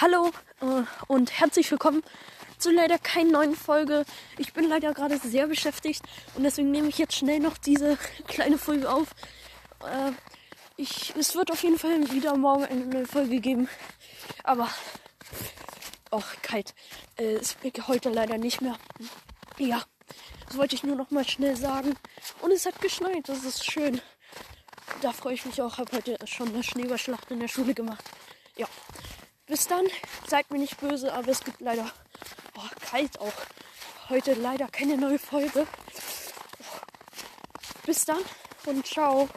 Hallo äh, und herzlich willkommen zu leider keiner neuen Folge. Ich bin leider gerade sehr beschäftigt und deswegen nehme ich jetzt schnell noch diese kleine Folge auf. Äh, ich, es wird auf jeden Fall wieder morgen eine neue Folge geben. Aber auch kalt. Äh, es wird heute leider nicht mehr. Ja, das wollte ich nur noch mal schnell sagen. Und es hat geschneit, das ist schön. Da freue ich mich auch. Habe heute schon eine Schneeballschlacht in der Schule gemacht. Ja. Bis dann. Seid mir nicht böse, aber es gibt leider oh, kalt auch. Heute leider keine neue Folge. Bis dann und ciao.